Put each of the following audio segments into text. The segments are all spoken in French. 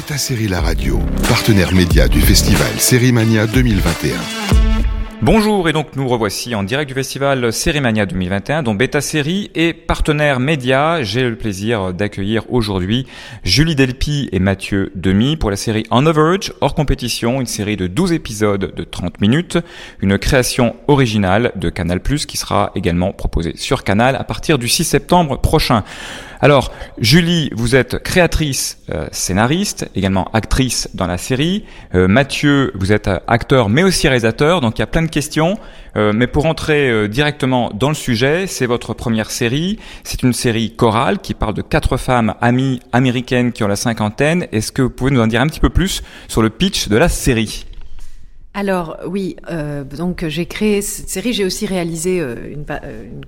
Beta Série La Radio, partenaire média du festival Série Mania 2021. Bonjour et donc nous revoici en direct du festival Sérimania 2021 dont Beta Série est partenaire média. J'ai le plaisir d'accueillir aujourd'hui Julie Delpy et Mathieu Demi pour la série On the Verge, hors compétition, une série de 12 épisodes de 30 minutes, une création originale de Canal+, qui sera également proposée sur Canal à partir du 6 septembre prochain. Alors, Julie, vous êtes créatrice, euh, scénariste, également actrice dans la série. Euh, Mathieu, vous êtes acteur mais aussi réalisateur, donc il y a plein de questions. Euh, mais pour entrer directement dans le sujet, c'est votre première série. C'est une série chorale qui parle de quatre femmes amies américaines qui ont la cinquantaine. Est-ce que vous pouvez nous en dire un petit peu plus sur le pitch de la série? Alors oui, donc j'ai créé cette série, j'ai aussi réalisé une, une,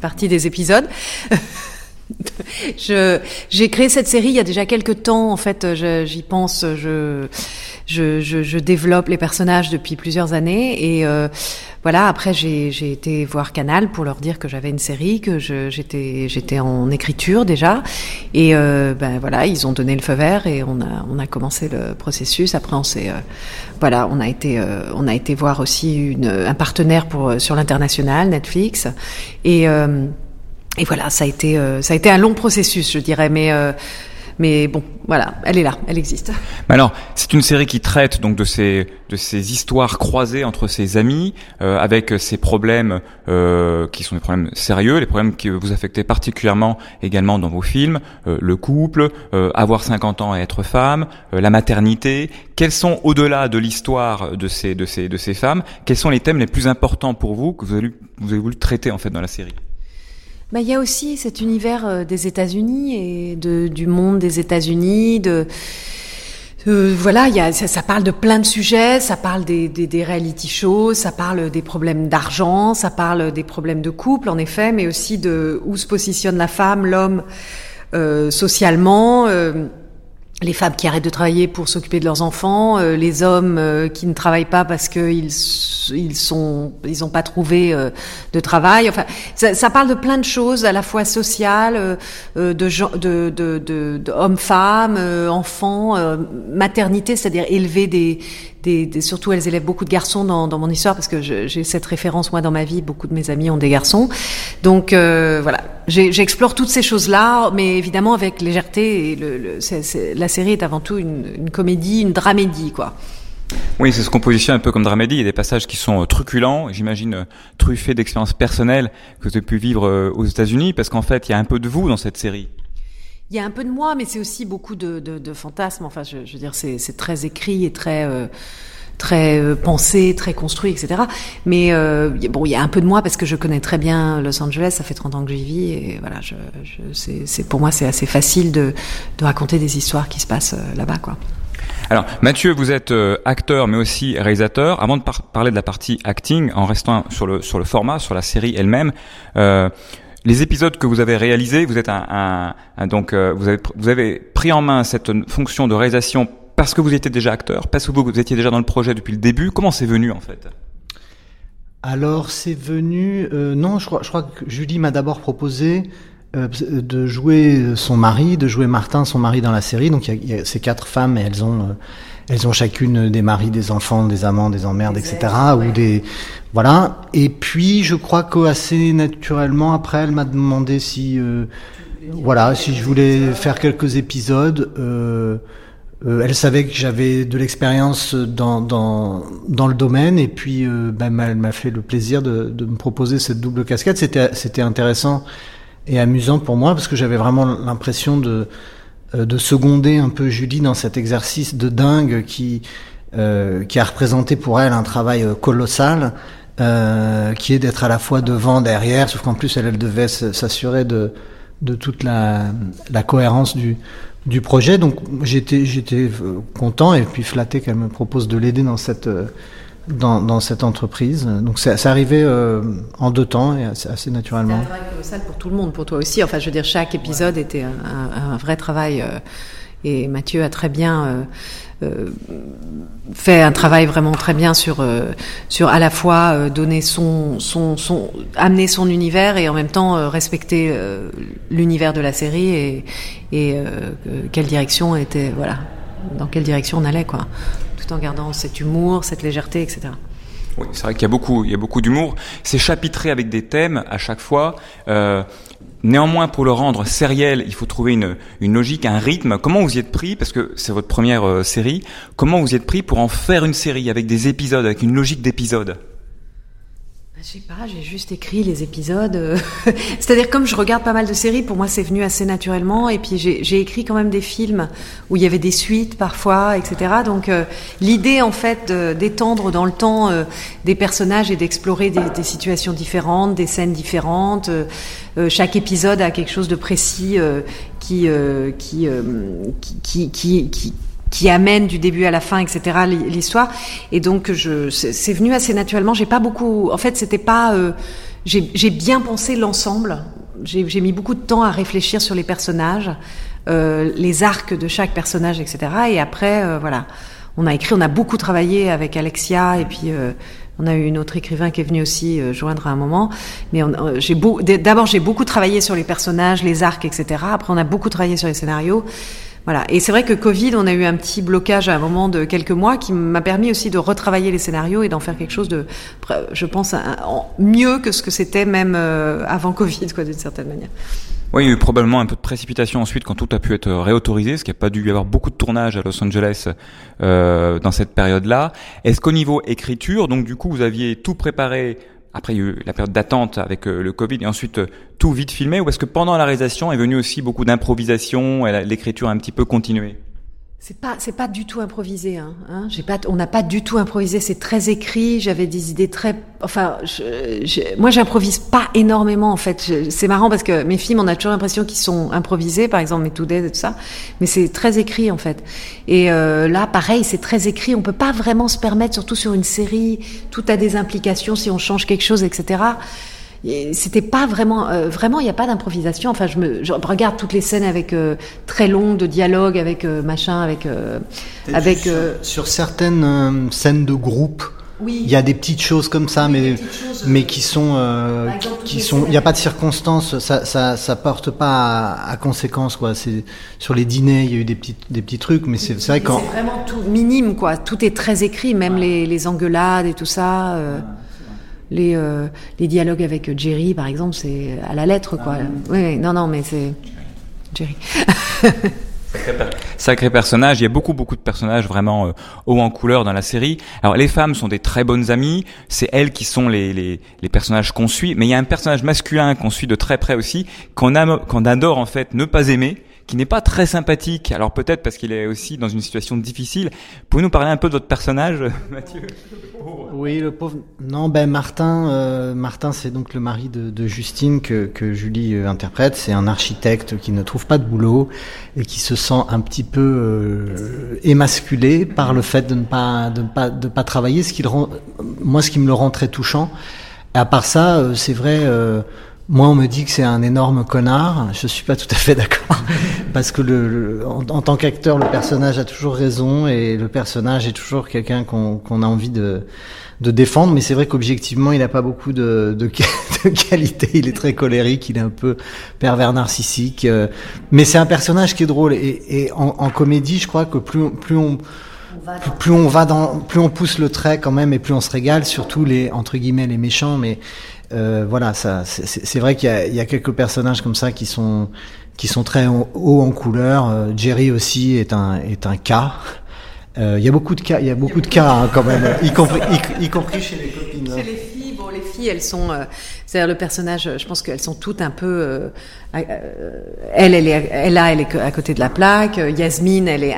partie des épisodes. je, j'ai créé cette série il y a déjà quelques temps. En fait, j'y pense. Je, je, je, je, développe les personnages depuis plusieurs années. Et euh, voilà. Après, j'ai, été voir Canal pour leur dire que j'avais une série, que j'étais, j'étais en écriture déjà. Et euh, ben voilà, ils ont donné le feu vert et on a, on a commencé le processus. Après, on s'est, euh, voilà, on a été, euh, on a été voir aussi une, un partenaire pour sur l'international, Netflix. Et et voilà, ça a été, euh, ça a été un long processus, je dirais, mais euh, mais bon, voilà, elle est là, elle existe. alors, c'est une série qui traite donc de ces de ces histoires croisées entre ses amis, euh, avec ces problèmes euh, qui sont des problèmes sérieux, les problèmes qui vous affectez particulièrement également dans vos films, euh, le couple, avoir 50 ans et être femme, la maternité. Quels sont au-delà de l'histoire de ces de ces de ces femmes, quels sont les thèmes les plus importants pour vous que vous avez vous avez voulu traiter en fait dans la série? Bah, il y a aussi cet univers euh, des États-Unis et de, du monde des États-Unis, de euh, voilà, y a, ça, ça, parle de plein de sujets, ça parle des, des, des reality shows, ça parle des problèmes d'argent, ça parle des problèmes de couple, en effet, mais aussi de où se positionne la femme, l'homme, euh, socialement. Euh, les femmes qui arrêtent de travailler pour s'occuper de leurs enfants, euh, les hommes euh, qui ne travaillent pas parce qu'ils ils sont ils ont pas trouvé euh, de travail. Enfin, ça, ça, parle de plein de choses à la fois sociales, de, de, de, de, hommes-femmes, enfants, maternité, c'est-à-dire élever des, des, surtout elles élèvent beaucoup de garçons dans, dans mon histoire parce que j'ai cette référence moi dans ma vie. Beaucoup de mes amis ont des garçons, donc voilà. J'explore toutes ces choses-là, mais évidemment avec légèreté. Et le, le la série est avant tout une, une comédie, une dramédie, quoi. Oui, c'est ce qu'on positionne un peu comme dramédie. Il y a des passages qui sont euh, truculents, j'imagine euh, truffés d'expériences personnelles que vous avez pu vivre euh, aux États-Unis, parce qu'en fait, il y a un peu de vous dans cette série. Il y a un peu de moi, mais c'est aussi beaucoup de, de, de fantasmes. Enfin, je, je veux dire, c'est très écrit et très euh, très euh, pensé, très construit, etc. Mais euh, bon, il y a un peu de moi parce que je connais très bien Los Angeles. Ça fait 30 ans que j'y vis et voilà, je, je c'est pour moi c'est assez facile de, de raconter des histoires qui se passent euh, là-bas, quoi. Alors, Mathieu, vous êtes euh, acteur, mais aussi réalisateur. Avant de parler de la partie acting, en restant sur le sur le format, sur la série elle-même. Euh, les épisodes que vous avez réalisés, vous êtes un, un, donc euh, vous avez vous avez pris en main cette fonction de réalisation parce que vous étiez déjà acteur, parce que vous, vous étiez déjà dans le projet depuis le début. Comment c'est venu en fait? Alors c'est venu euh, non, je crois, je crois que Julie m'a d'abord proposé euh, de jouer son mari, de jouer Martin, son mari dans la série. Donc il y, a, ces quatre femmes et elles ont elles ont chacune des maris, des enfants, des amants, des emmerdes, etc. Ou des voilà. Et puis je crois qu'assez naturellement après, elle m'a demandé si euh, voilà si je voulais faire quelques épisodes. Euh, euh, elle savait que j'avais de l'expérience dans, dans, dans le domaine et puis euh, ben, elle m'a fait le plaisir de, de me proposer cette double casquette. C'était c'était intéressant et amusant pour moi parce que j'avais vraiment l'impression de euh, de seconder un peu Julie dans cet exercice de dingue qui euh, qui a représenté pour elle un travail euh, colossal, euh, qui est d'être à la fois devant, derrière, sauf qu'en plus elle, elle devait s'assurer de de toute la, la cohérence du du projet. Donc j'étais j'étais content et puis flatté qu'elle me propose de l'aider dans cette dans, dans cette entreprise. Donc c'est arrivé euh, en deux temps et assez, assez naturellement. C'est un travail colossal pour tout le monde, pour toi aussi. Enfin, je veux dire, chaque épisode ouais. était un, un, vrai travail. Euh, et Mathieu a très bien euh, euh, fait un travail vraiment très bien sur euh, sur à la fois euh, donner son son amener son univers et en même temps euh, respecter l'univers de la série et quelle direction était voilà dans quelle direction on allait, quoi. Tout en gardant cet humour, cette légèreté, etc. Oui, c'est vrai qu'il y a beaucoup, il y a beaucoup d'humour. C'est chapitré avec des thèmes à chaque fois. Euh, néanmoins, pour le rendre sériel, il faut trouver une, une logique, un rythme. Comment vous y êtes pris Parce que c'est votre première euh, série. Comment vous y êtes pris pour en faire une série avec des épisodes, avec une logique d'épisodes? Je sais pas, j'ai juste écrit les épisodes. euh, C'est-à-dire comme je regarde pas mal de séries, pour moi c'est venu assez naturellement. Et puis j'ai écrit quand même des films où il y avait des suites parfois, etc. Donc euh, l'idée en fait d'étendre dans le temps euh, des personnages et d'explorer des, situations différentes, des scènes différentes. chaque épisode a quelque chose de précis qui, qui, qui, qui, qui, qui amène du début à la fin, etc. l'hi- L'histoire. Et donc, je, c'est venu assez naturellement. J'ai pas beaucoup. En fait, c'était pas. euh, j'ai bien pensé l'ensemble. J'ai mis beaucoup de temps à réfléchir sur les personnages, euh, les arcs de chaque personnage, etc. Et après, euh, voilà, on a écrit, on a beaucoup travaillé avec Alexia et puis. euh, on a eu une autre écrivain qui est venue aussi euh, joindre à un moment, mais euh, j'ai d'abord j'ai beaucoup travaillé sur les personnages, les arcs, etc. Après on a beaucoup travaillé sur les scénarios. Voilà. Et c'est vrai que Covid, on a eu un petit blocage à un moment de quelques mois qui m'a permis aussi de retravailler les scénarios et d'en faire quelque chose de, je pense, mieux que ce que c'était même euh, avant Covid, quoi, d'une certaine manière. Oui, il y a eu probablement un peu de précipitation ensuite quand tout a pu être réautorisé, qu'il n'y a pas dû y avoir beaucoup de tournages à Los Angeles euh, dans cette période-là. Est-ce qu'au niveau écriture, donc du coup, vous aviez tout préparé après il y a eu la période d'attente avec euh, le Covid et ensuite euh, tout vite filmé, ou est-ce que pendant la réalisation est venu aussi beaucoup d'improvisation et l'écriture a un petit peu continué? C'est pas, c'est pas du tout improvisé. Hein, hein. J'ai pas, on n'a pas du tout improvisé. C'est très écrit. J'avais des idées très. Enfin, je, je- moi, j'improvise pas énormément en fait. C'est marrant parce que mes films, on a toujours l'impression qu'ils sont improvisés. Par exemple, mes To Dead et tout ça. Mais c'est très écrit en fait. Et euh, là, pareil, c'est très écrit. On peut pas vraiment se permettre, surtout sur une série, tout a des implications si on change quelque chose, etc. C'était pas vraiment, euh, vraiment, il n'y a pas d'improvisation. Enfin, je me, je regarde toutes les scènes avec euh, très longues de dialogue, avec euh, machin, avec, euh, avec. sur, euh, sur certaines euh, scènes de groupe, oui. il y a des petites choses comme ça, mais choses, mais qui sont euh, exemple, qui sont. Il n'y a pas de circonstances, ça ça ça porte pas à, à conséquence quoi. C'est sur les dîners, il y a eu des petits des petits trucs, mais c'est c'est vrai quand C'est vraiment tout minime, quoi. Tout est très écrit, même les, les engueulades et tout ça. euh, les, euh, les dialogues avec Jerry, par exemple, c'est à la lettre, quoi. Oui, oui, non, non, mais c'est Jerry. Sacré personnage, il y a beaucoup beaucoup de personnages vraiment euh, haut en couleur dans la série. Alors les femmes sont des très bonnes amies, c'est elles qui sont les, les, les personnages qu'on suit, mais il y a un personnage masculin qu'on suit de très près aussi, qu'on qu'on adore en fait ne pas aimer, qui n'est pas très sympathique, alors peut-être parce qu'il est aussi dans une situation difficile. Pouvez-vous nous parler un peu de votre personnage, Mathieu? Oui, le pauvre. Non, ben Martin, euh, Martin, c'est donc le mari de, Justine que, que Julie euh, interprète. C'est un architecte qui ne trouve pas de boulot et qui se sent un petit peu euh, émasculé par le fait de ne pas de ne pas de pas travailler. Ce qui le rend, moi, ce qui me le rend très touchant. Et à part ça, euh, c'est vrai. Moi, on me dit que c'est un énorme connard. Je suis pas tout à fait d'accord parce que le, le- en, en tant qu'acteur, le personnage a toujours raison et le personnage est toujours quelqu'un qu'on a envie de de défendre. Mais c'est vrai qu'objectivement, il n'a pas beaucoup de, de, de qualité. Il est très colérique, il est un peu pervers narcissique. euh, mais c'est un personnage qui est drôle et, et en, en comédie, je crois que plus plus on plus on va dans, plus on pousse le trait quand même, et plus on se régale. Surtout les entre guillemets les méchants, mais euh, voilà, ça, c'est- vrai qu'il y a, y a quelques personnages comme ça qui sont qui sont très haut haut en couleur. Euh, Jerry aussi est un est un cas. Euh, il y a beaucoup de cas, il y a beaucoup de cas hein, quand même, y compris y, compris chez les copines. Chez les filles, bon, les filles, elles sont, euh, c'est-à-dire le personnage, je pense qu'elles sont toutes un peu, euh, elle, elle est, elle là, elle est à côté de la plaque. Yasmine, elle est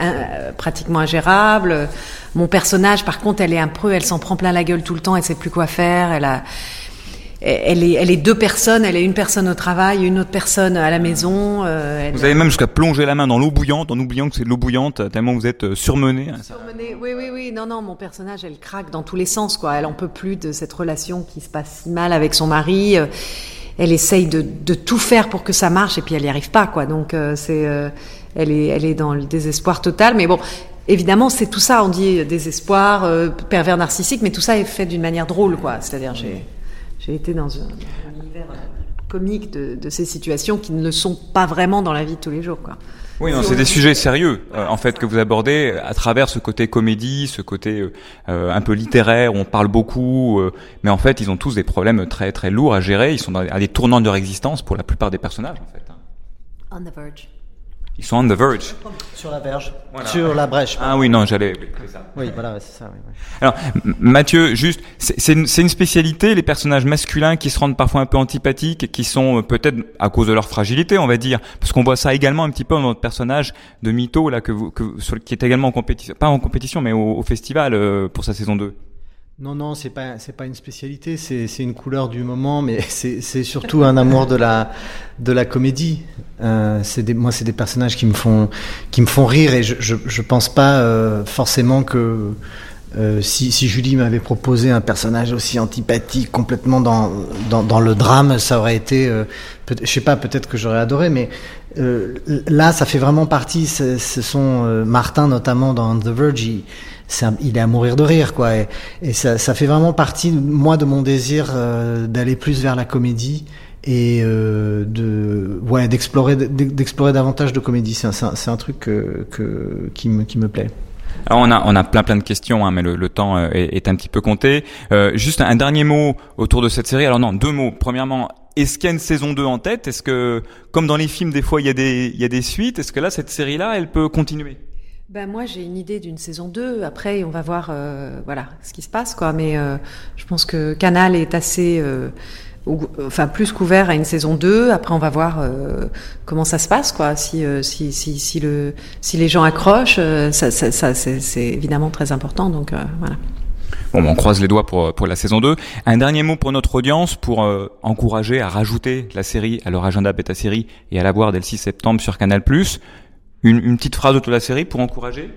pratiquement ingérable. Mon personnage, par contre, elle est un peu, elle s'en prend plein la gueule tout le temps, elle sait plus quoi faire. Elle a, elle est, elle est deux personnes. Elle est une personne au travail, une autre personne à la maison. euh, Vous avez même jusqu'à plonger la main dans l'eau bouillante en oubliant que c'est de l'eau bouillante, tellement vous êtes euh, surmené. Surmenée. Oui, oui, oui. Non, non, mon personnage, elle craque dans tous les sens, quoi. Elle en peut plus de cette relation qui se passe si mal avec son mari. Euh, Elle essaye de, de tout faire pour que ça marche et puis elle n'y arrive pas, quoi. Donc, euh, c'est, euh, elle est, elle est dans le désespoir total. Mais bon, évidemment, c'est tout ça. On dit désespoir, euh, pervers narcissique, mais tout ça est fait d'une manière drôle, quoi. C'est-à-dire, j'ai, j'ai été dans un, un univers euh, comique de, de ces situations qui ne le sont pas vraiment dans la vie de tous les jours, quoi. Oui, non, c'est des sujets sérieux, euh, en fait, que vous abordez à travers ce côté comédie, ce côté euh, un peu littéraire, où on parle beaucoup, mais en fait, ils ont tous des problèmes très très lourds à gérer. Ils sont à des tournants de leur existence pour la plupart des personnages, en fait. Hein. On the verge. Ils sont on the verge. Sur la verge. Sur la brèche. Ah oui, non, j'allais. Oui, voilà, c'est ça. Alors, Mathieu, juste, c'est une, une, spécialité, les personnages masculins qui se rendent parfois un peu antipathiques, qui sont euh, peut-être à cause de leur fragilité, on va dire, parce qu'on voit ça également un petit peu dans notre personnage de Mytho, là, que vous, que, qui est également en compétition, pas en compétition, mais au, au festival euh, pour sa saison 2. Non, non, c'est pas c'est pas une spécialité, c'est une couleur du moment, mais c'est c'est surtout un amour de la de la comédie. Euh, c'est des moi c'est des personnages qui me font qui me font rire et je je, je pense pas euh, forcément que euh, si, si Julie m'avait proposé un personnage aussi antipathique, complètement dans, dans, dans le drame, ça aurait été, euh, je sais pas, peut-être que j'aurais adoré, mais euh, là, ça fait vraiment partie. Ce sont euh, Martin notamment dans The Verge, il, est, à mourir de rire, quoi. Et, ça, ça, fait vraiment partie, moi, de mon désir euh, d'aller plus vers la comédie et euh, de ouais d'explorer d'explorer davantage de comédie. C'est un, un, truc que, que, qui me qui me plaît. Alors on a on a plein plein de questions, hein, mais le, le temps euh, est, est, un petit peu compté. Euh, juste un dernier mot autour de cette série. Alors non, deux mots. Premièrement, est-ce qu'il y a une saison 2 en tête? Est-ce que, comme dans les films, des fois il y a des il y a des suites? Est-ce que là cette série-là, elle peut continuer? Ben moi j'ai une idée d'une saison 2. Après on va voir euh, voilà ce qui se passe quoi. Mais euh, je pense que Canal est assez euh, enfin plus couvert à une saison 2. Après, on va voir euh, comment ça se passe, quoi. Si, euh, si, si, si, le, si les gens accrochent, euh, ça, ça, ça c'est évidemment très important. Donc voilà. Bon, on croise les doigts pour, pour la saison 2. Un dernier mot pour notre audience, pour encourager à rajouter la série à leur agenda bêta série et à la voir dès le 6 septembre sur Canal+. Une, une petite phrase autour de la série pour encourager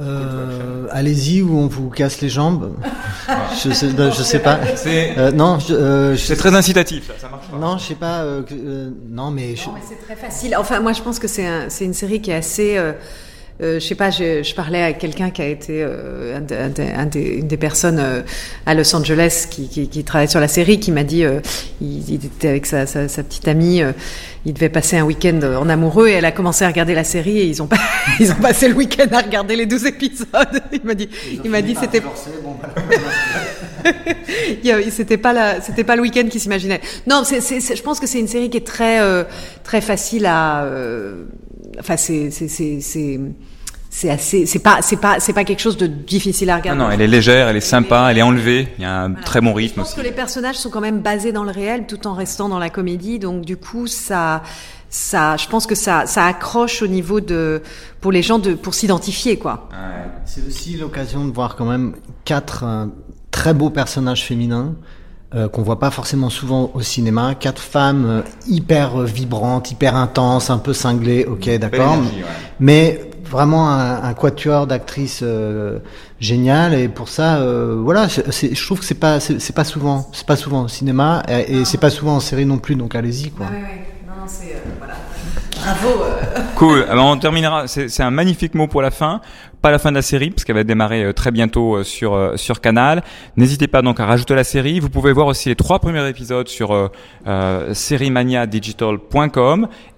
euh, Allez-y ou on vous casse les jambes. je sais, je sais pas. Euh, non, euh, c'est très incitatif. Ça, ça marche pas. Non, je sais pas. Euh, euh, non, mais, je... mais c'est très facile. Enfin, moi, je pense que c'est un, c'est une série qui est assez euh, je sais pas, je, je parlais à quelqu'un qui a été euh, un, un, un des, une des personnes euh, à Los Angeles qui, qui, qui, travaille sur la série, qui m'a dit, euh, il, il, était avec sa, sa, sa petite amie, euh, il devait passer un week-end en amoureux et elle a commencé à regarder la série et ils ont, pas, ils ont passé le week-end à regarder les 12 épisodes. Il m'a dit, il m'a dit c'était. Bon, c'était pas la, c'était pas le week-end qui s'imaginait. Non, c'est, c'est, je pense que c'est une série qui est très, très facile à. Enfin, c'est, c'est, c'est c'est assez, c'est pas, c'est pas, c'est pas quelque chose de difficile à regarder. Non, non, elle est légère, elle est sympa, elle est enlevée. Il y a un voilà. très bon rythme Je pense aussi. que les personnages sont quand même basés dans le réel, tout en restant dans la comédie. Donc du coup, ça, ça, je pense que ça, ça accroche au niveau de, pour les gens de, pour s'identifier, quoi. Ouais. C'est aussi l'occasion de voir quand même quatre euh, très beaux personnages féminins. Euh, qu'on voit pas forcément souvent au cinéma. Quatre femmes euh, hyper vibrantes, hyper intenses, un peu cinglées, ok, d'accord. Ouais. Mais vraiment un, un quatuor d'actrices euh, géniales et pour ça euh, voilà je trouve que c'est pas c'est pas souvent c'est pas souvent au cinéma et, et c'est pas souvent en série non plus donc allez-y quoi ouais, ouais. non, non c'est euh, voilà Bravo. Euh. Cool. Alors on terminera. C'est un magnifique mot pour la fin. Pas la fin de la série parce qu'elle va démarrer euh, très bientôt euh, sur sur Canal. N'hésitez pas donc à rajouter la série. Vous pouvez voir aussi les trois premiers épisodes sur euh, euh,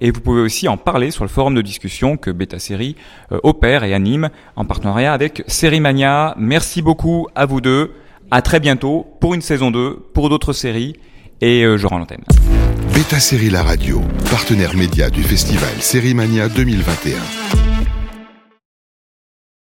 et vous pouvez aussi en parler sur le forum de discussion que Beta Série euh, opère et anime en partenariat avec Seriemania. Merci beaucoup à vous deux. À très bientôt pour une saison 2, pour d'autres séries et euh, je rends l'antenne. Beta Série La Radio, partenaire média du festival Série Mania 2021.